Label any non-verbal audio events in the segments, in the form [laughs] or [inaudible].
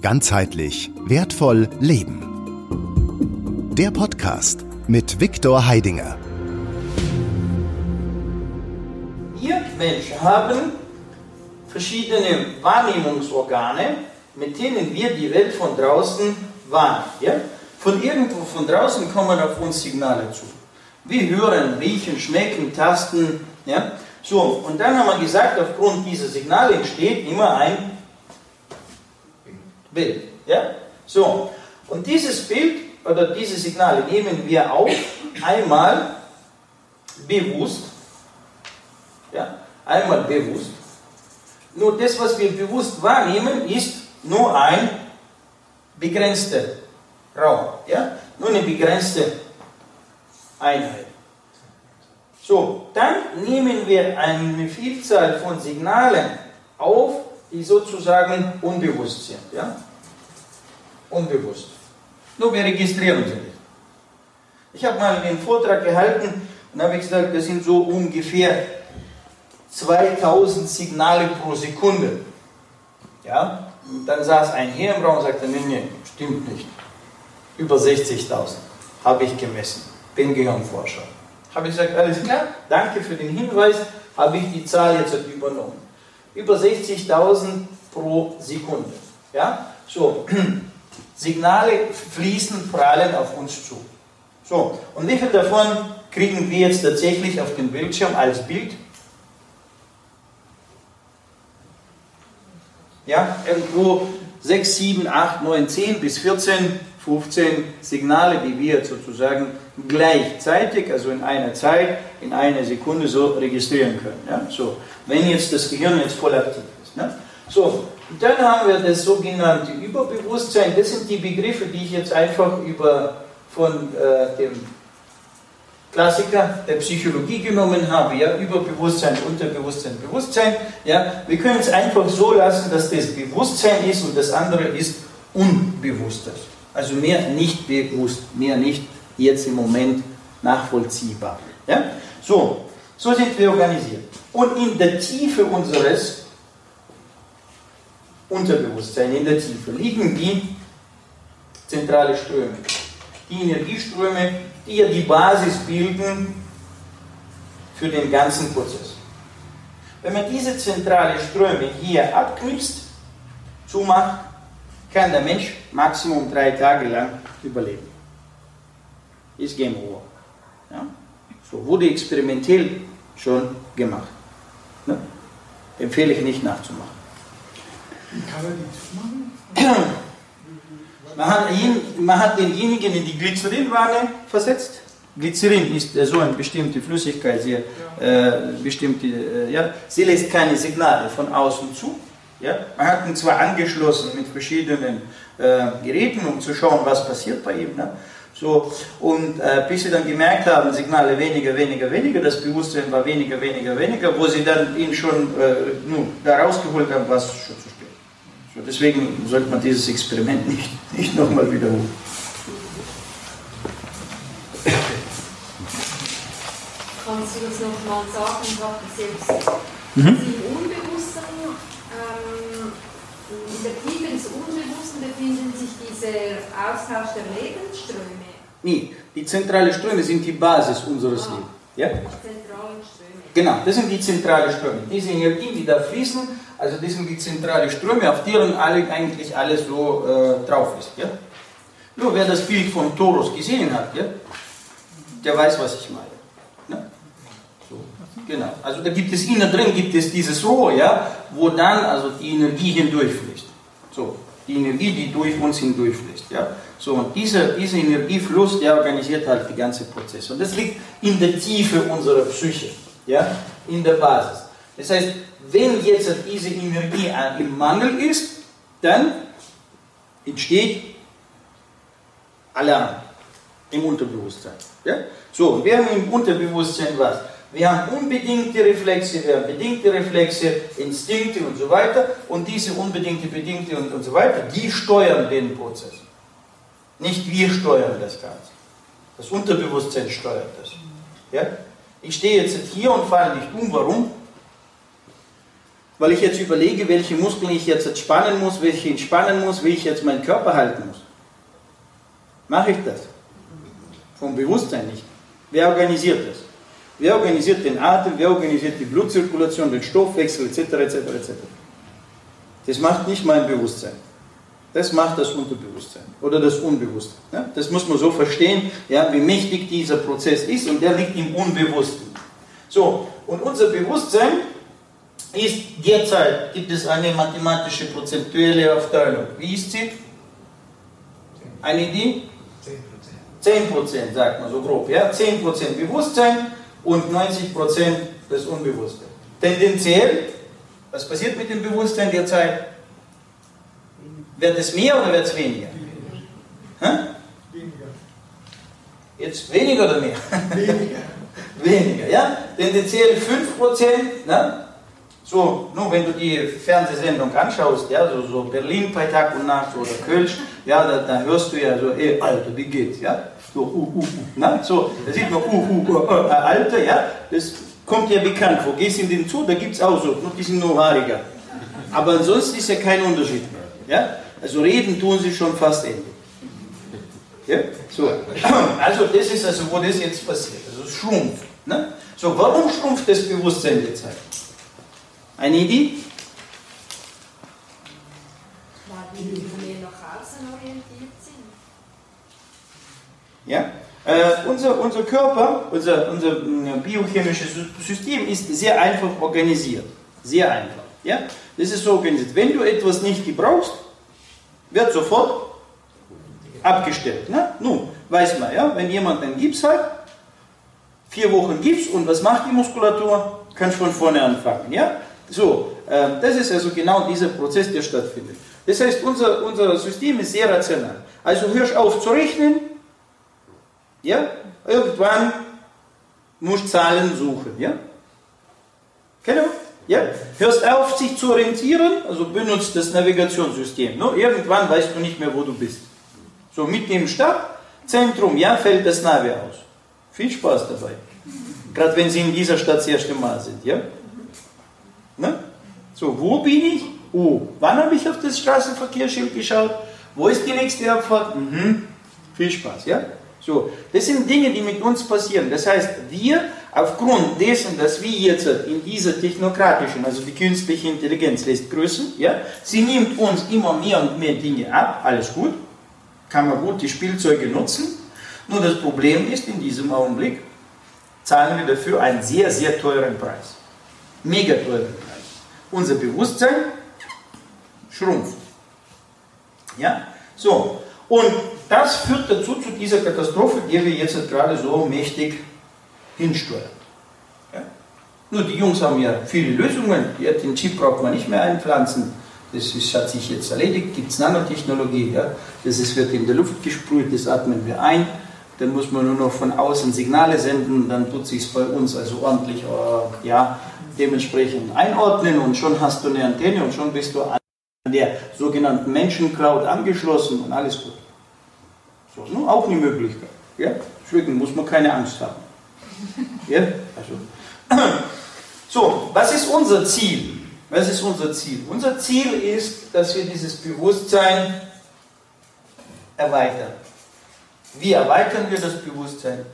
Ganzheitlich wertvoll leben. Der Podcast mit Viktor Heidinger. Wir Menschen haben verschiedene Wahrnehmungsorgane, mit denen wir die Welt von draußen wahrnehmen. Von irgendwo von draußen kommen auf uns Signale zu. Wir hören, riechen, schmecken, tasten. Ja? So, und dann haben wir gesagt, aufgrund dieser Signale entsteht immer ein Bild. Ja? So, und dieses Bild oder diese Signale nehmen wir auf, einmal bewusst, ja, einmal bewusst. Nur das, was wir bewusst wahrnehmen, ist nur ein begrenzter Raum, ja, nur eine begrenzte Einheit. So, dann nehmen wir eine Vielzahl von Signalen auf, die sozusagen unbewusst sind. Ja? Unbewusst. Nur wir registrieren sie nicht. Ich habe mal einen Vortrag gehalten und habe gesagt, das sind so ungefähr 2000 Signale pro Sekunde. Ja? Und dann saß ein Herr im Raum und sagte, nee, nee, stimmt nicht. Über 60.000 habe ich gemessen. Bin Gehirnforscher. Habe ich gesagt, alles klar, danke für den Hinweis, habe ich die Zahl jetzt übernommen über 60.000 pro Sekunde. Ja? So, Signale fließen, prallen auf uns zu. So, und wie viel davon kriegen wir jetzt tatsächlich auf dem Bildschirm als Bild? Ja, irgendwo 6, 7, 8, 9, 10 bis 14, 15 Signale, die wir sozusagen gleichzeitig, also in einer Zeit, in einer Sekunde so registrieren können. Ja? So, wenn jetzt das Gehirn jetzt voll aktiv ist. Ne? So, dann haben wir das sogenannte Überbewusstsein. Das sind die Begriffe, die ich jetzt einfach über, von äh, dem Klassiker der Psychologie genommen habe. Ja? Überbewusstsein, Unterbewusstsein, Bewusstsein. Ja? Wir können es einfach so lassen, dass das Bewusstsein ist und das andere ist Unbewusstes. Also mehr nicht bewusst, mehr nicht jetzt im Moment nachvollziehbar. Ja? So, so sind wir organisiert. Und in der Tiefe unseres Unterbewusstseins, in der Tiefe, liegen die zentrale Ströme. Die Energieströme, die ja die Basis bilden für den ganzen Prozess. Wenn man diese zentrale Ströme hier abknipst, zumacht, kann der Mensch maximum drei Tage lang überleben. Ist Game Over. Ja? So wurde experimentell schon gemacht. Ne? Empfehle ich nicht nachzumachen. Kann man die zumachen? Man hat, man hat denjenigen in die Glycerinwanne versetzt. Glycerin ist äh, so eine bestimmte Flüssigkeit, sehr, äh, bestimmte, äh, ja, sie lässt keine Signale von außen zu. Ja? Man hat ihn zwar angeschlossen mit verschiedenen äh, Geräten, um zu schauen, was passiert bei ihm. Ne? So, und äh, bis sie dann gemerkt haben, Signale weniger, weniger, weniger, das Bewusstsein war weniger, weniger, weniger, wo sie dann ihn schon äh, nun, da rausgeholt haben, war es schon zu spät. Deswegen sollte man dieses Experiment nicht, nicht nochmal wiederholen. Kannst du das nochmal sagen, was du selbst mhm. im Unbewussten, ähm, in der Tiefe des Unbewussten befinden sich dieser Austausch der Lebensströme? Nee, die zentralen Ströme sind die Basis unseres ah, Lebens. Ja? Zentralen Ströme. Genau, das sind die zentralen Ströme. Diese Energien, die da fließen, also das sind die zentralen Ströme, auf deren alle, eigentlich alles so äh, drauf ist. Ja? Nur wer das Bild von Torus gesehen hat, ja, der weiß, was ich meine. Ne? So, genau. Also da gibt es innen drin gibt es dieses Rohr, ja, wo dann also die Energie hindurchfließt. So, die Energie, die durch uns hindurchfließt. Ja. So, und dieser, dieser Energiefluss, der organisiert halt die ganze Prozesse. Und das liegt in der Tiefe unserer Psyche, ja, in der Basis. Das heißt, wenn jetzt diese Energie im Mangel ist, dann entsteht Alarm im Unterbewusstsein. Ja? So, wir haben im Unterbewusstsein was? Wir haben unbedingte Reflexe, wir haben bedingte Reflexe, Instinkte und so weiter. Und diese unbedingte, bedingte und, und so weiter, die steuern den Prozess. Nicht wir steuern das Ganze. Das Unterbewusstsein steuert das. Ja? Ich stehe jetzt hier und falle nicht um. Warum? Weil ich jetzt überlege, welche Muskeln ich jetzt spannen muss, welche entspannen muss, wie ich jetzt meinen Körper halten muss. Mache ich das? Vom Bewusstsein nicht. Wer organisiert das? Wer organisiert den Atem? Wer organisiert die Blutzirkulation, den Stoffwechsel etc. etc. etc. Das macht nicht mein Bewusstsein. Das macht das Unterbewusstsein oder das Unbewusste. Ja, das muss man so verstehen, ja, wie mächtig dieser Prozess ist und der liegt im Unbewussten. So, und unser Bewusstsein ist derzeit, gibt es eine mathematische prozentuelle Aufteilung. Wie ist sie? Eine Idee? 10 Prozent, sagt man so grob. Ja? 10 Prozent Bewusstsein und 90 Prozent das Unbewusste. Tendenziell, was passiert mit dem Bewusstsein derzeit? Wird es mehr oder wird es weniger? Hä? Weniger. Jetzt weniger oder mehr? Weniger. [laughs] weniger, ja? Tendenziell 5 Prozent, ne? So, nur wenn du die Fernsehsendung anschaust, ja, so, so Berlin bei Tag und Nacht oder Kölsch, ja, da, da hörst du ja so, ey, Alter, wie geht's, ja? So, uh, uh, uh, na, so, da sieht man, uh, uh, uh, uh, Alter, ja, das kommt ja bekannt vor. Gehst in den Zoo, da gibt es auch so, nur die sind nur haariger. Aber ansonsten ist ja kein Unterschied mehr, ja? Also reden tun sie schon fast ähnlich. Ja? So. [clears throat] Also das ist also, wo das jetzt passiert. Also es schrumpft. Ne? So, warum schrumpft das Bewusstsein jetzt halt? Sind. Ja? Äh, unser, unser Körper, unser, unser äh, biochemisches System ist sehr einfach organisiert. Sehr einfach. Ja? Das ist so organisiert. Wenn du etwas nicht gebrauchst, wird sofort abgestellt. Ne? Nun, weiß man, ja, wenn jemand einen Gips hat, vier Wochen Gips und was macht die Muskulatur? Kannst von vorne anfangen. Ja? So, äh, das ist also genau dieser Prozess, der stattfindet. Das heißt, unser, unser System ist sehr rational. Also hörst auf zu rechnen, ja, irgendwann musst du Zahlen suchen, ja. Genau, ja. Hörst auf, sich zu orientieren, also benutzt das Navigationssystem. No? Irgendwann weißt du nicht mehr, wo du bist. So, mit dem Stadtzentrum, ja, fällt das Navi aus. Viel Spaß dabei. Gerade wenn Sie in dieser Stadt das erste Mal sind, ja. Ne? So, wo bin ich? Oh, wann habe ich auf das Straßenverkehrsschild geschaut? Wo ist die nächste Abfahrt? Mhm. Viel Spaß, ja? So, das sind Dinge, die mit uns passieren. Das heißt, wir, aufgrund dessen, dass wir jetzt in dieser technokratischen, also die künstliche Intelligenz lässt grüßen, ja, sie nimmt uns immer mehr und mehr Dinge ab, alles gut, kann man gut die Spielzeuge nutzen. Nur das Problem ist, in diesem Augenblick zahlen wir dafür einen sehr, sehr teuren Preis. Mega teuren Preis unser Bewusstsein schrumpft. Ja? So, und das führt dazu zu dieser Katastrophe, die wir jetzt gerade so mächtig hinsteuern. Ja? Nur die Jungs haben ja viele Lösungen, ja, den Chip braucht man nicht mehr einpflanzen, das ist, hat sich jetzt erledigt, gibt es Nanotechnologie, ja? das ist, wird in der Luft gesprüht, das atmen wir ein, dann muss man nur noch von außen Signale senden, dann tut sich es bei uns also ordentlich äh, ja, dementsprechend einordnen und schon hast du eine Antenne und schon bist du an der sogenannten Menschencloud angeschlossen und alles gut. So, ne? auch eine Möglichkeit. Ja? Deswegen muss man keine Angst haben. Ja? Also. [clears throat] So, was ist unser Ziel? Was ist unser Ziel? Unser Ziel ist, dass wir dieses Bewusstsein erweitern. Wie erweitern wir das Bewusstsein?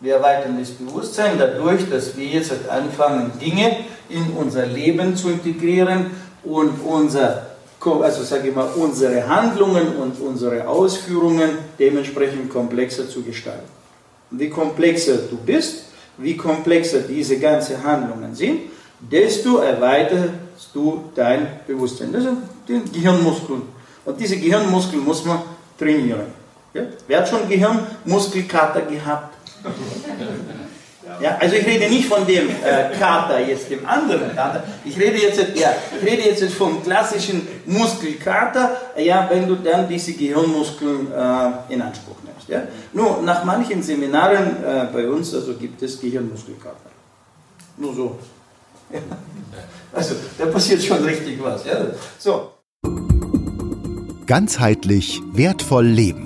Wir erweitern das Bewusstsein dadurch, dass wir jetzt anfangen, Dinge in unser Leben zu integrieren und unser, also sage ich mal, unsere Handlungen und unsere Ausführungen dementsprechend komplexer zu gestalten. Und je komplexer du bist, wie komplexer diese ganzen Handlungen sind, desto erweiterst du dein Bewusstsein. Das sind die Gehirnmuskeln. Und diese Gehirnmuskeln muss man trainieren. Ja? Wer hat schon Gehirnmuskelkater gehabt? Ja, also ich rede nicht von dem äh, Kater, jetzt dem anderen Kater. Ich rede jetzt, ja, ich rede jetzt vom klassischen Muskelkater, ja, wenn du dann diese Gehirnmuskeln äh, in Anspruch nimmst. Ja. Nur nach manchen Seminaren äh, bei uns also gibt es Gehirnmuskelkater. Nur so. Ja. Also da passiert schon richtig was. Ja. So. Ganzheitlich wertvoll leben.